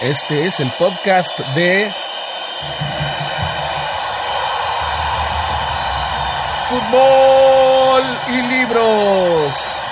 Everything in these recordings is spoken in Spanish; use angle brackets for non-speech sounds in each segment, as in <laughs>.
Este es el podcast de Fútbol y Libros.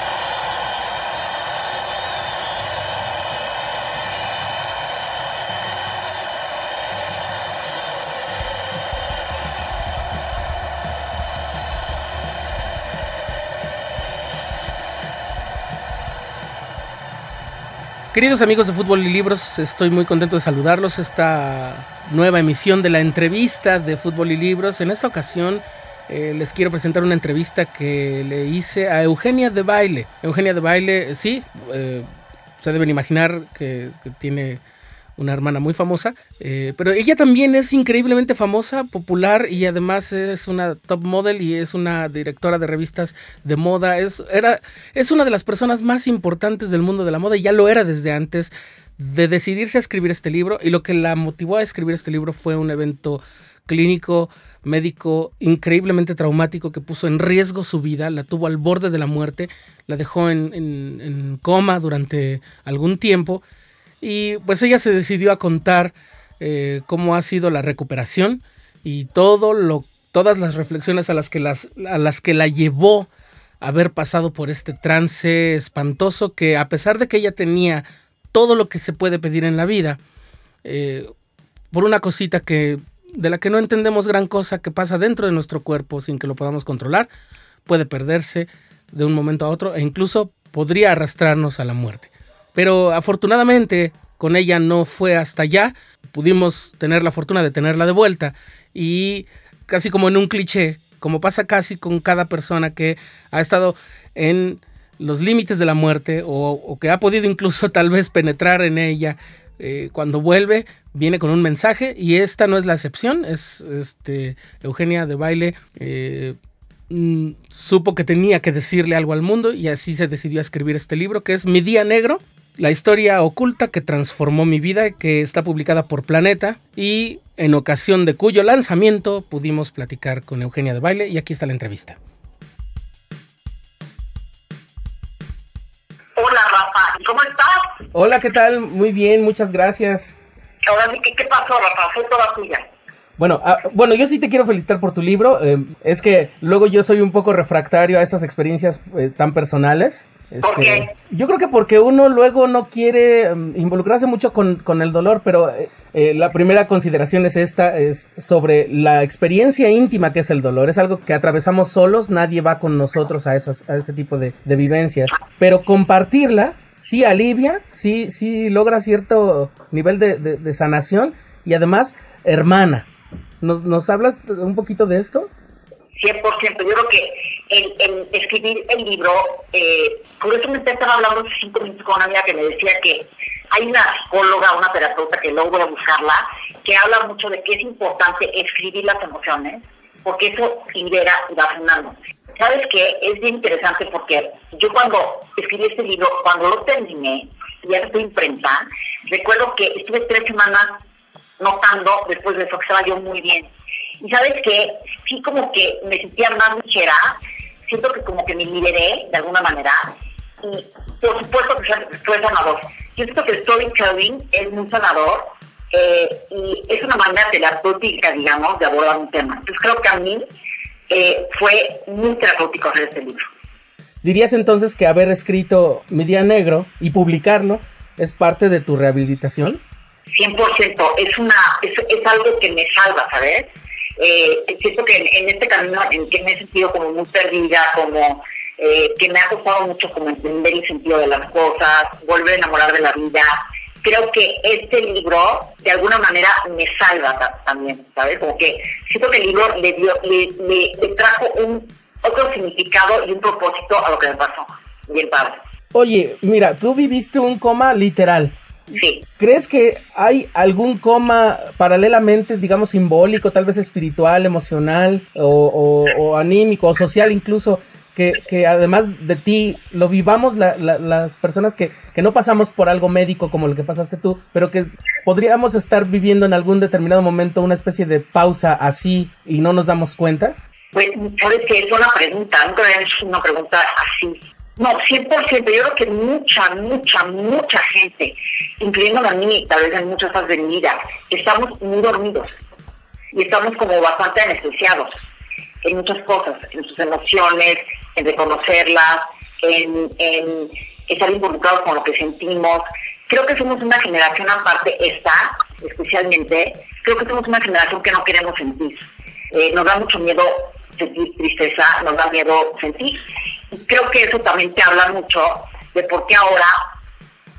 Queridos amigos de Fútbol y Libros, estoy muy contento de saludarlos. Esta nueva emisión de la entrevista de Fútbol y Libros. En esta ocasión eh, les quiero presentar una entrevista que le hice a Eugenia de Baile. Eugenia de Baile, sí, eh, se deben imaginar que, que tiene una hermana muy famosa, eh, pero ella también es increíblemente famosa, popular y además es una top model y es una directora de revistas de moda. Es, era, es una de las personas más importantes del mundo de la moda y ya lo era desde antes de decidirse a escribir este libro y lo que la motivó a escribir este libro fue un evento clínico, médico increíblemente traumático que puso en riesgo su vida, la tuvo al borde de la muerte, la dejó en, coma durante algún tiempo y pues ella se decidió a contar eh, cómo ha sido la recuperación y todo lo, todas las reflexiones a las que, las, a las que la llevó a haber pasado por este trance espantoso que a pesar de que ella tenía todo lo que se puede pedir en la vida, eh, por una cosita que de la que no entendemos gran cosa que pasa dentro de nuestro cuerpo sin que lo podamos controlar, puede perderse de un momento a otro e incluso podría arrastrarnos a la muerte. Pero afortunadamente con ella no fue hasta allá. Pudimos tener la fortuna de tenerla de vuelta. Y casi como en un cliché, como pasa casi con cada persona que ha estado en los límites de la muerte o, que ha podido incluso <laughs> tal vez penetrar en ella. Eh, cuando vuelve, viene con un mensaje y esta no es la excepción. Es este, Eugenia de Baile. Eh, mm, supo que tenía que decirle algo al mundo y así se decidió a escribir este libro que es Mi Día Negro, la historia oculta que transformó mi vida, que está publicada por Planeta y en ocasión de cuyo lanzamiento pudimos platicar con Eugenia de Baile y aquí está la entrevista. Hola Rafa, ¿cómo estás? Hola, ¿qué tal? Muy bien, muchas gracias. Ahora sí, ¿qué, pasó Rafa? Fue toda tuya. Bueno, ah, bueno, yo sí te quiero felicitar por tu libro. Eh, es que luego yo soy un poco refractario a estas experiencias eh, tan personales. ¿Por qué? Yo creo que porque uno luego no quiere um, involucrarse mucho con, con, el dolor, pero eh, eh, la primera consideración es esta, es sobre la experiencia íntima que es el dolor. Es algo que atravesamos solos, nadie va con nosotros a, esas, a ese tipo de, de vivencias. Pero compartirla sí alivia, sí, sí logra cierto nivel de, de, de sanación y además hermana. ¿Nos, ¿Nos hablas un poquito de esto? 100%. Yo creo que en escribir el libro, eh, curiosamente estaba hablando cinco minutos con una amiga que me decía que hay una psicóloga, una terapeuta, que luego voy a buscarla, que habla mucho de que es importante escribir las emociones, porque eso libera y va frenando. ¿Sabes qué? Es bien interesante porque yo cuando escribí este libro, cuando lo terminé, ya estoy imprenta, recuerdo que estuve tres semanas notando después de eso que estaba yo muy bien. Y sabes que sí como que me sentía más ligera, siento que como que me liberé de alguna manera y por supuesto que fue sanador. Yo siento que el storytelling es muy sanador eh, y es una manera terapéutica, digamos, de abordar un tema. Entonces creo que a mí eh, fue muy terapéutico hacer este libro. ¿Dirías entonces que haber escrito Mi Día Negro y publicarlo es parte de tu rehabilitación? 100%, es, una, es, es algo que me salva, ¿sabes? Eh, siento que en, este camino en que me he sentido como muy perdida, como eh, que me ha costado mucho como entender el sentido de las cosas, volver a enamorar de la vida. Creo que este libro de alguna manera me salva también, ¿sabes? Como que siento que el libro le dio, le, le, le trajo un otro significado y un propósito a lo que me pasó. Bien padre. Oye, mira, tú viviste un coma literal. Sí. ¿Crees que hay algún coma paralelamente, digamos, simbólico, tal vez espiritual, emocional o, o, o anímico o social incluso, que, que, además de ti lo vivamos la, la, las personas que, que, no pasamos por algo médico como lo que pasaste tú, pero que podríamos estar viviendo en algún determinado momento una especie de pausa así y no nos damos cuenta? Pues, sabes que es una pregunta, nunca es una pregunta así. No, 100%, yo creo que mucha, mucha, mucha gente incluyendo a mí, tal vez en muchas vida, estamos muy dormidos y estamos como bastante anestesiados en muchas cosas, en sus emociones, en reconocerlas, en, en estar involucrados con lo que sentimos. Creo que somos una generación aparte, esta especialmente, creo que somos una generación que no queremos sentir. Eh, nos da mucho miedo sentir tristeza, nos da miedo sentir. Creo que eso también te habla mucho de por qué ahora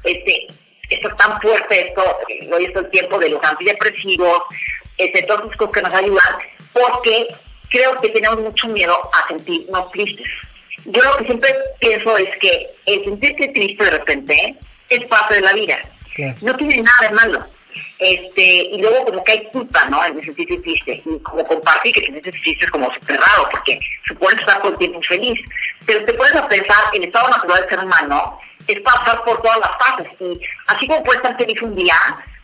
este, está tan fuerte esto, hoy es el tiempo de los antidepresivos, este, todas las cosas que nos ayudan, porque creo que tenemos mucho miedo a sentirnos tristes. Yo lo que siempre pienso es que el sentirse triste de repente es parte de la vida. No tiene nada de malo. Este, y luego como que hay culpa, ¿no? En sentirse triste. Y como compartir que sentirse triste es como súper raro, porque supones estar todo el tiempo feliz. Pero te puedes pensar, el estado natural del ser humano es pasar por todas las fases. Y así como puedes estar feliz un día,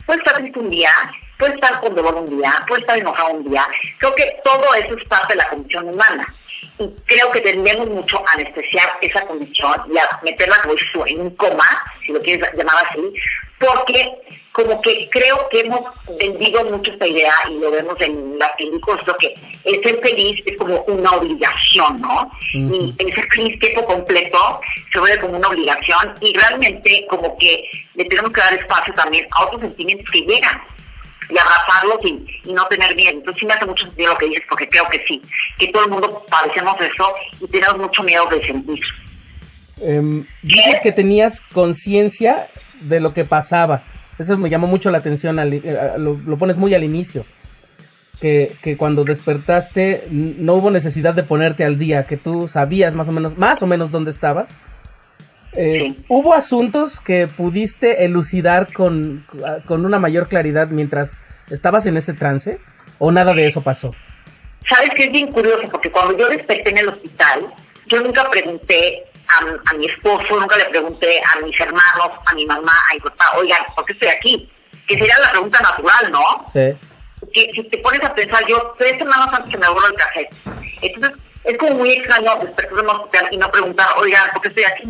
puedes estar triste un día, puedes estar con dolor un día, puedes estar enojado un día. Creo que todo eso es parte de la condición humana. Y creo que tendemos mucho a anestesiar esa condición y a meterla como en un coma, si lo quieres llamar así, porque como que creo que hemos vendido mucho esta idea y lo vemos en las películas, lo que el ser feliz es como una obligación, ¿no? Y el ser feliz tiempo completo se vuelve como una obligación y realmente como que le tenemos que dar espacio también a otros sentimientos que llegan y abrazarlos y, no tener miedo. Entonces sí me hace mucho sentido lo que dices, porque creo que sí, que todo el mundo padecemos eso y tenemos mucho miedo de sentir. Eh, dices que tenías conciencia de lo que pasaba. Eso me llamó mucho la atención, eh, lo, pones muy al inicio. Que, que, cuando despertaste no hubo necesidad de ponerte al día, que tú sabías más o menos, más o menos dónde estabas. Eh, ¿Hubo asuntos que pudiste elucidar con, con una mayor claridad mientras estabas en ese trance? ¿O nada de eso pasó? Sabes que es bien curioso, porque cuando yo desperté en el hospital, yo nunca pregunté a, mi esposo, nunca le pregunté a mis hermanos, a mi mamá, a mi papá, oigan, ¿por qué estoy aquí? Que sería la pregunta natural, ¿no? Sí. Que si te pones a pensar, yo tres semanas antes que me borro el café. Entonces, es como muy extraño despertar en un hospital y no preguntar, oigan, ¿por qué estoy aquí?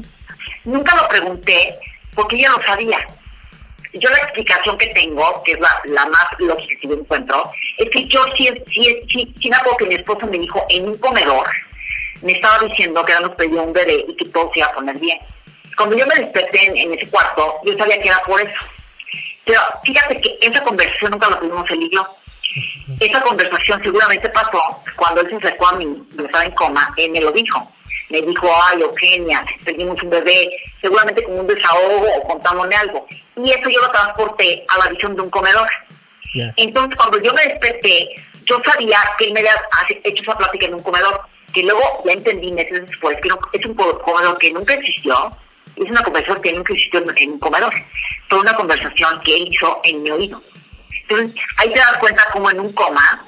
Nunca lo pregunté porque ya lo sabía. Yo la explicación que tengo, que es la, la más lógica que yo encuentro, es que yo sí, sí, sí, sí me acuerdo que mi esposo me dijo en un comedor, me estaba diciendo que nos pedía un bebé y que todo se iba a poner bien. Cuando yo me desperté en, ese cuarto, yo sabía que era por eso. Pero fíjate que esa conversación nunca la tuvimos él y yo. Esa conversación seguramente pasó cuando él se acercó a mí, yo estaba en coma, él me lo dijo. Me dijo, ay, Eugenia, pedimos un bebé, seguramente como un desahogo o contándome algo. Y eso yo lo transporté a la visión de un comedor. Entonces, cuando yo me desperté, yo sabía que él me había hecho esa plática en un comedor que luego ya entendí meses después que es un comedor que nunca existió, es una conversación que nunca existió en, un comedor, fue una conversación que él hizo en mi oído. Entonces, ahí te das cuenta como en un coma,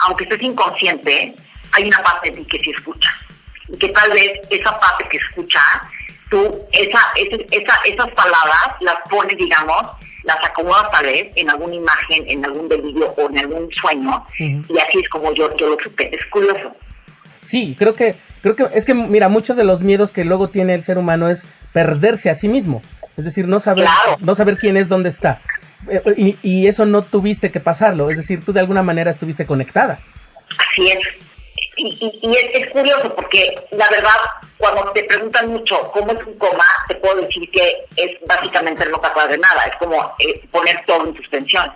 aunque estés inconsciente, hay una parte de ti que sí escucha. Y que tal vez esa parte que escucha, tú, esa, esa, esas palabras las pones, digamos, las acomodas tal vez en alguna imagen, en algún delirio o en algún sueño, y así es como yo, yo lo supe. Es curioso. Sí, creo que, creo que es que, mira, muchos de los miedos que luego tiene el ser humano es perderse a sí mismo. Es decir, no saber, no saber quién es, dónde está. Eh, y, eso no tuviste que pasarlo. Es decir, tú de alguna manera estuviste conectada. Así es. Y, es, curioso porque la verdad, cuando te preguntan mucho cómo es un coma, te puedo decir que es básicamente no acuerdas de nada. Es como eh, poner todo en suspensión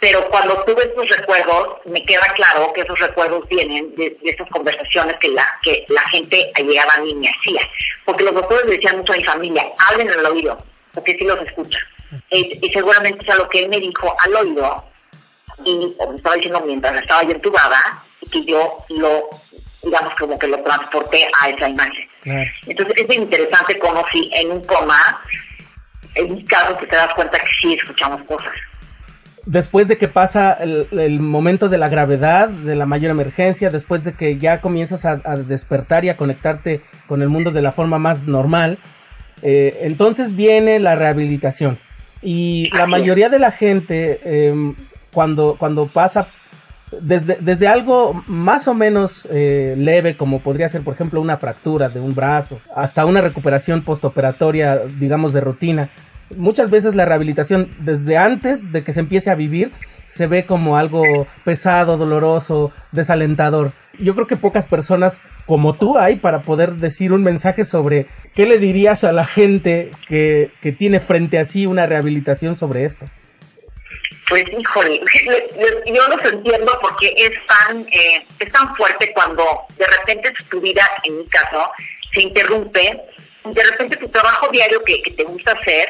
pero cuando tuve estos recuerdos, me queda claro que esos recuerdos vienen de, estas conversaciones que la, que la gente llegaba a mí me hacía. Porque los doctores le decían mucho a mi familia, hablen al oído, porque sí los escucha. y seguramente es a lo que él me dijo al oído, y me estaba diciendo mientras estaba yo entubada, y que yo lo, digamos, como que lo transporté a esa imagen. Entonces es interesante como si en un coma, en mi caso, te das cuenta que sí escuchamos cosas después de que pasa el, momento de la gravedad, de la mayor emergencia, después de que ya comienzas a, despertar y a conectarte con el mundo de la forma más normal, eh, entonces viene la rehabilitación. Y la mayoría de la gente, em, cuando, cuando pasa desde, desde, algo más o menos eh, leve, como podría ser, por ejemplo, una fractura de un brazo, hasta una recuperación postoperatoria, digamos, de rutina, muchas veces la rehabilitación desde antes de que se empiece a vivir se ve como algo pesado, doloroso, desalentador. Yo creo que pocas personas como tú hay para poder decir un mensaje sobre qué le dirías a la gente que, que tiene frente a sí una rehabilitación sobre esto. Pues híjole, yo los entiendo porque es tan, eh, es tan fuerte cuando de repente tu vida, en mi caso, se interrumpe, de repente tu trabajo diario que, que te gusta hacer,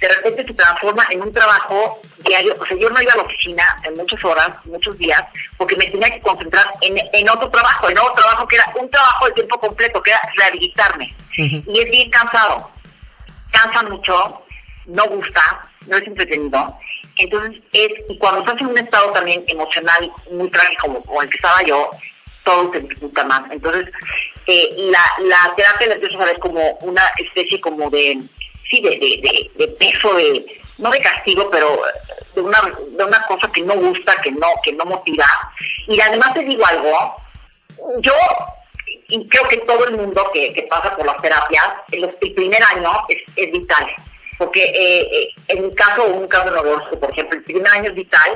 de repente se transforma en un trabajo diario. O sea, yo no iba a la oficina en muchas horas, muchos días, porque me tenía que concentrar en, en otro trabajo, en otro trabajo que era un trabajo de tiempo completo, que era rehabilitarme. Y es bien cansado. Cansa mucho, no gusta, no es entretenido. Entonces, es, cuando estás en un estado también emocional muy trágico como, el que estaba yo, todo se dificulta más. Entonces, eh, la, la terapia la empiezas a ver como una especie como de sí, de, de, de, peso, de, no de castigo, pero de una, de una cosa que no gusta, que no, que no motiva. Y además te digo algo, yo y creo que todo el mundo que, que pasa por las terapias, el, primer año es vital. Porque eh, en mi caso, un caso neurológico, por ejemplo, el primer año es vital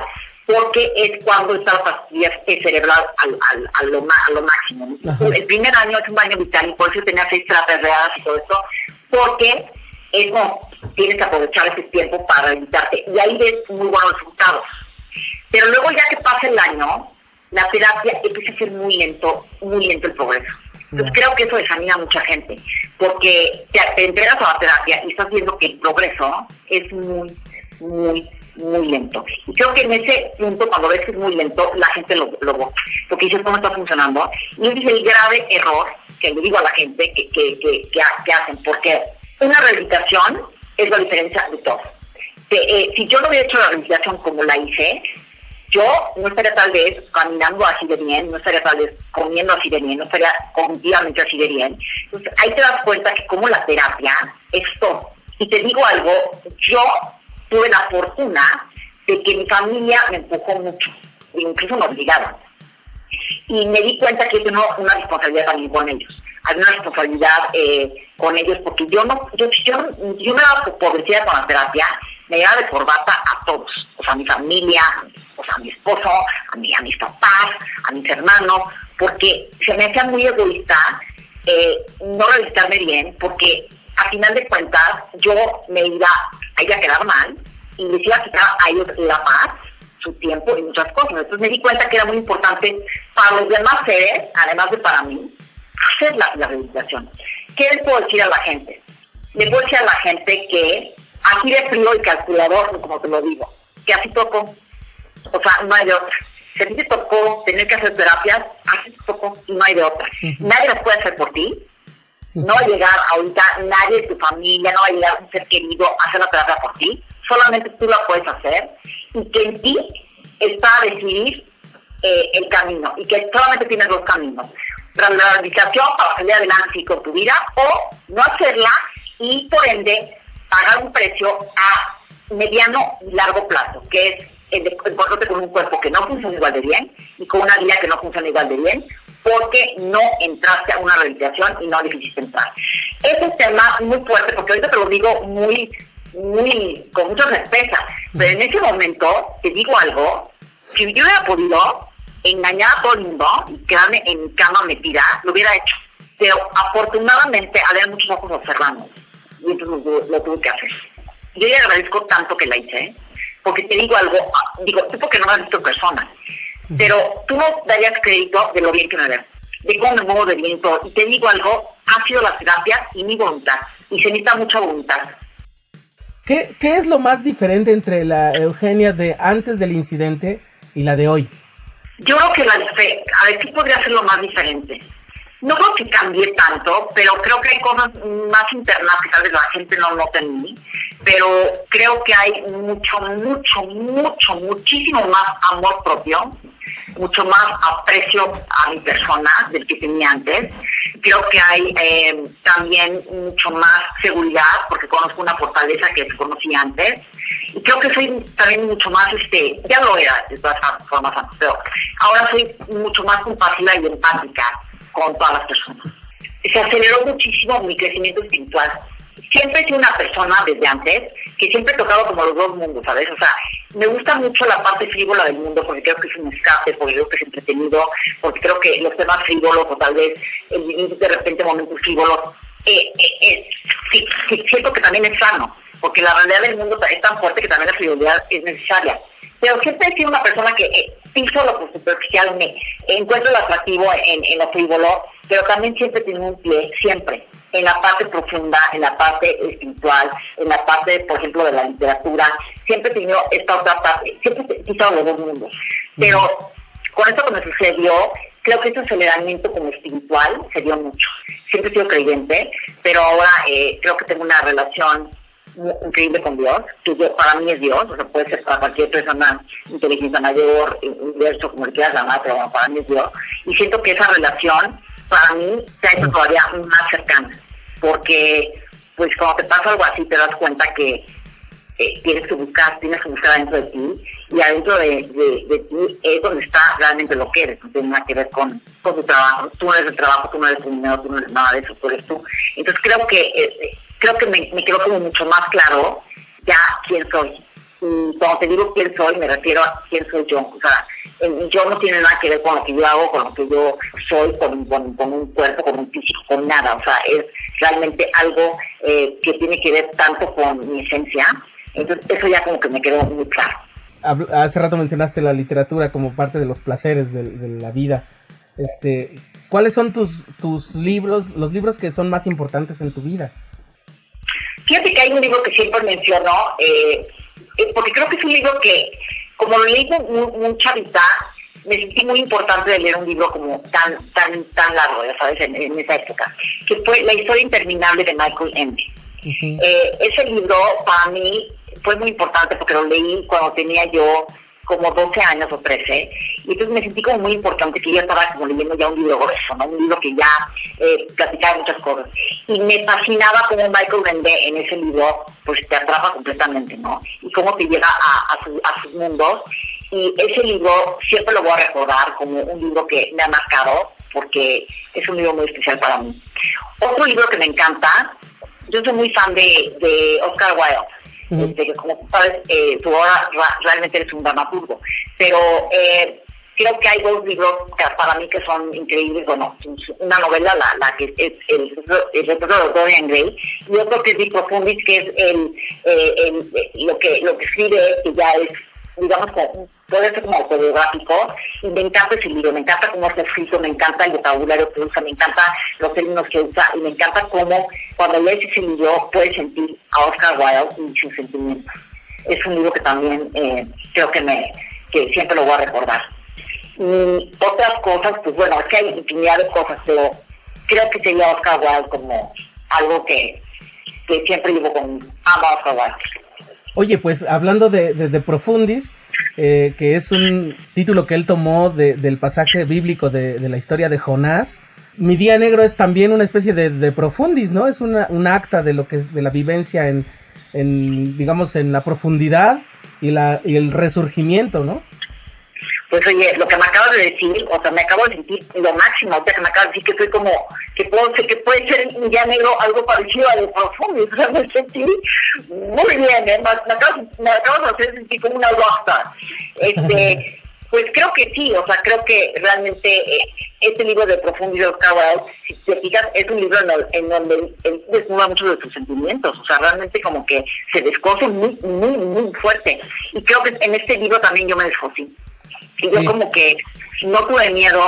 porque es cuando está la pastilla cerebral al, al, a, lo, a lo máximo. El primer año es un año vital y por eso tenía seis terapias reales y todo eso, porque eso tienes que aprovechar ese tiempo para rehabilitarte y ahí ves muy buenos resultados. Pero luego ya que pasa el año, la terapia empieza a ser muy lento, muy lento el progreso. Entonces creo que eso desanima a mucha gente, porque te, entregas a la terapia y estás viendo que el progreso es muy, muy, muy lento. Y creo que en ese punto, cuando ves que es muy lento, la gente lo, lo porque dices, ¿cómo está funcionando? Y ese es el grave error que le digo a la gente que, que, que, que hacen, porque una rehabilitación es la diferencia de todo. Eh, si yo no hubiera hecho la rehabilitación como la hice, yo no estaría tal vez caminando así de bien, no estaría tal vez comiendo así de bien, no estaría cognitivamente así de bien. Entonces ahí te das cuenta que como la terapia es todo. Y te digo algo, yo tuve la fortuna de que mi familia me empujó mucho, incluso me obligaron. Y me di cuenta que tengo una responsabilidad también con ellos hay una responsabilidad eh, con ellos, porque yo no, yo, yo, yo me daba por vencida con la terapia, me llevaba de corbata a todos, o sea, mi familia, a mi esposo, a, mi, a mis papás, a mis hermanos, porque se me hacía muy egoísta eh, no revisarme bien, porque a final de cuentas yo me iba a ir a quedar mal y les iba a quitar a ellos la paz, su tiempo y muchas cosas. Entonces me di cuenta que era muy importante para los demás seres, además de para mí, hacer la, rehabilitación. ¿Qué le puedo decir a la gente? Le puedo decir a la gente que aquí de frío y calculador, como te lo digo, que así tocó. O sea, no hay de otra. Si a ti te tocó tener que hacer terapias, así te tocó y no hay de otra. Nadie las puede hacer por ti. No va a llegar ahorita nadie de tu familia, no va a llegar un ser querido a hacer la terapia por ti. Solamente tú la puedes hacer. Y que en ti está a decidir eh, el camino. Y que solamente tienes dos caminos la rehabilitación para salir adelante con tu vida o no hacerla y por ende pagar un precio a mediano y largo plazo, que es encontrarte con un cuerpo que no funciona igual de bien y con una vida que no funciona igual de bien porque no entraste a una rehabilitación y no decidiste entrar. Es un tema muy fuerte porque ahorita te lo digo muy, muy, con mucha respeto, pero en ese momento te digo algo, si yo hubiera podido, engañar a todo el mundo y quedarme en mi cama metida, lo hubiera hecho. Pero afortunadamente había muchos ojos observando y entonces lo, tuve que hacer. Yo le agradezco tanto que la hice, porque te digo algo, digo, tú porque no me has visto en persona, pero tú no darías crédito de lo bien que me ves, de cómo me muevo de bien Y te digo algo, ha sido la terapia y mi voluntad, y se necesita mucha voluntad. ¿Qué, ¿Qué es lo más diferente entre la Eugenia de antes del incidente y la de hoy? Yo creo que la a ver, ¿qué podría ser lo más diferente? No creo que cambie tanto, pero creo que hay cosas más internas que tal vez la gente no nota en mí, pero creo que hay mucho, mucho, mucho, muchísimo más amor propio, mucho más aprecio a mi persona del que tenía antes. Creo que hay eh, también mucho más seguridad, porque conozco una fortaleza que desconocí antes y creo que soy también mucho más, este, ya lo era de todas formas pero ahora soy mucho más compasiva y empática con todas las personas. Se aceleró muchísimo mi crecimiento espiritual. Siempre he sido una persona desde antes que siempre he tocado como los dos mundos, ¿sabes? O sea, me gusta mucho la parte frívola del mundo porque creo que es un escape, porque creo que es entretenido, porque creo que los temas frívolos o tal vez de repente momentos frívolos, eh, eh, eh, sí, siento que también es sano, porque la realidad del mundo es tan fuerte que también la frivolidad es necesaria. Pero siempre he sido una persona que eh, piso lo superficial, me encuentro lo atractivo en, en lo frívolo, pero también siempre tengo un pie, siempre en la parte profunda, en la parte espiritual, en la parte, por ejemplo, de la literatura. Siempre he tenido esta otra parte, siempre he quitado los dos mundos. Pero con esto que me sucedió, creo que ese aceleramiento como espiritual se dio mucho. Siempre he sido creyente, pero ahora eh, creo que tengo una relación increíble con Dios, que para mí es Dios, o sea, puede ser para cualquier persona, inteligencia mayor, universo, como le quieras llamar, pero para mí es Dios. Y siento que esa relación, para mí, se ha hecho todavía más cercana porque pues cuando te pasa algo así te das cuenta que tienes que buscar, tienes que buscar adentro de ti y adentro de, ti es donde está realmente lo que eres, no tiene nada que ver con, tu trabajo, tú no eres el trabajo, tú no eres el dinero, tú no eres nada de eso, tú eres tú. Entonces creo que eh, creo que me, me quedó como mucho más claro ya quién soy. Y cuando te digo quién soy, me refiero a quién soy yo. O sea, yo no tiene nada que ver con lo que yo hago, con lo que yo soy, con, un cuerpo, con un físico, con nada. O sea, es realmente algo eh, que tiene que ver tanto con mi esencia. Entonces, eso ya como que me quedó muy claro. Hace rato mencionaste la literatura como parte de los placeres de, la vida. Este, ¿Cuáles son tus, tus libros, los libros que son más importantes en tu vida? Fíjate que hay un libro que siempre menciono, eh, eh, porque creo que es un libro que como lo leí muy, chavita, me sentí muy importante de leer un libro como tan tan tan largo, ya sabes, en, esa época, que fue La historia interminable de Michael Ende. Eh, ese libro para mí fue muy importante porque lo leí cuando tenía yo como 12 años o 13, y entonces me sentí como muy importante que yo estaba como leyendo ya un libro grueso, ¿no? un libro que ya eh, platicaba muchas cosas. Y me fascinaba cómo Michael Ende en ese libro pues te atrapa completamente, ¿no? Y cómo te llega a, a, sus mundos. Y ese libro siempre lo voy a recordar como un libro que me ha marcado, porque es un libro muy especial para mí. Otro libro que me encanta, yo soy muy fan de, de Oscar Wilde este, que como sabes, eh, tu obra realmente eres un dramaturgo. Pero eh, creo que hay dos libros para mí que son increíbles. Bueno, una novela, la, que es el, el retrato de Dorian Gray, y otro que es Di Profundis, que es el, eh, el, lo, que, lo que escribe, que ya es digamos, puede ser como autobiográfico, y me encanta ese libro, me encanta cómo está escrito, me encanta el vocabulario que usa, me encanta los términos que usa, y me encanta cómo cuando lees ese libro puedes sentir a Oscar Wilde y sus sentimientos. Es un libro que también eh, creo que me que siempre lo voy a recordar. Y otras cosas, pues bueno, es hay infinidad de cosas, pero creo que sería Oscar Wilde como algo que, que siempre digo con amo a Oscar Wilde. Oye, pues hablando de, de, Profundis, eh, que es un título que él tomó del pasaje bíblico de, la historia de Jonás, mi día negro es también una especie de, profundis, ¿no? Es una, un acta de lo que es de la vivencia en, en digamos, en la profundidad y, la, y el resurgimiento, ¿no? Pues oye, lo que me acabas de decir, o sea, me acabo de sentir lo máximo, o sea, que me acabas de decir que soy como, que puedo que puede ser un día negro algo parecido a de profundo, <laughs> o sea, me sentí muy bien, ¿eh? me, acabas, me acabas de hacer sentir como una rockstar. Este, <laughs> pues creo que sí, o sea, creo que realmente eh, este libro de Profundidad de Oscar si te fijas, es un libro en, donde él desnuda muchos de sus sentimientos, o sea, realmente como que se descoce muy, muy, muy fuerte. Y creo que en este libro también yo me descosí. Y yo como que no tuve miedo,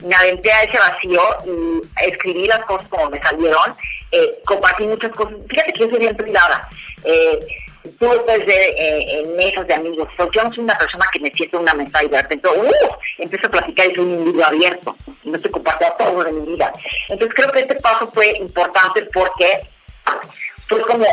me aventé a ese vacío y escribí las cosas como me salieron, eh, compartí muchas cosas. Fíjate que yo soy bien privada. Eh, tú puedes ver eh, en mesas de amigos, pero yo no soy una persona que me siente una mesa y de repente, uh, empiezo a platicar y soy un libro abierto, y no te comparto todo de mi vida. Entonces creo que este paso fue importante porque fue como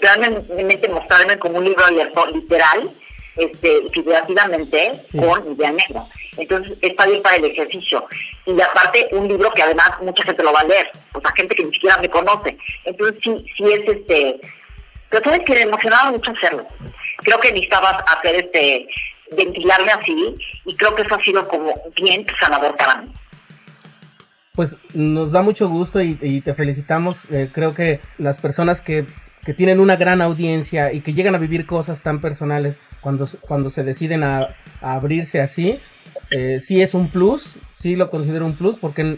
realmente mostrarme como un libro abierto, literal, este, figurativamente con idea negra. Entonces está bien para el ejercicio. Y aparte un libro que además mucha gente lo va a leer, o sea, gente que ni siquiera me conoce. Entonces sí, sí es este, pero sabes que me emocionaba mucho hacerlo. Creo que necesitaba hacer este, ventilarme así y creo que eso ha sido como bien sanador para mí. Pues nos da mucho gusto y, te felicitamos. Eh, creo que las personas que que tienen una gran audiencia y que llegan a vivir cosas tan personales cuando, cuando se deciden a, abrirse así, eh, sí es un plus, sí lo considero un plus, porque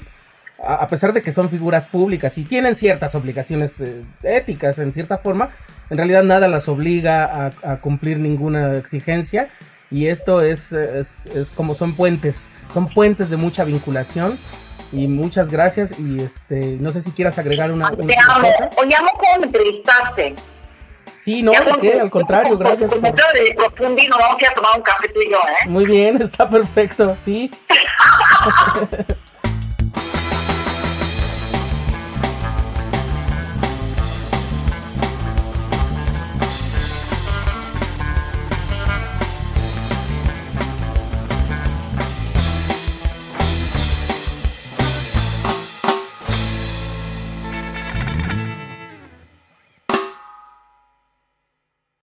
a, pesar de que son figuras públicas y tienen ciertas obligaciones eh, éticas en cierta forma, en realidad nada las obliga a, cumplir ninguna exigencia. Y esto es, es, es como son puentes, son puentes de mucha vinculación y muchas gracias y este no sé si quieras agregar una, te amo oye amo cómo me entrevistaste sí no al contrario gracias por... de profundino vamos a tomar un café tú y yo eh muy bien <laughs> está perfecto sí <laughs>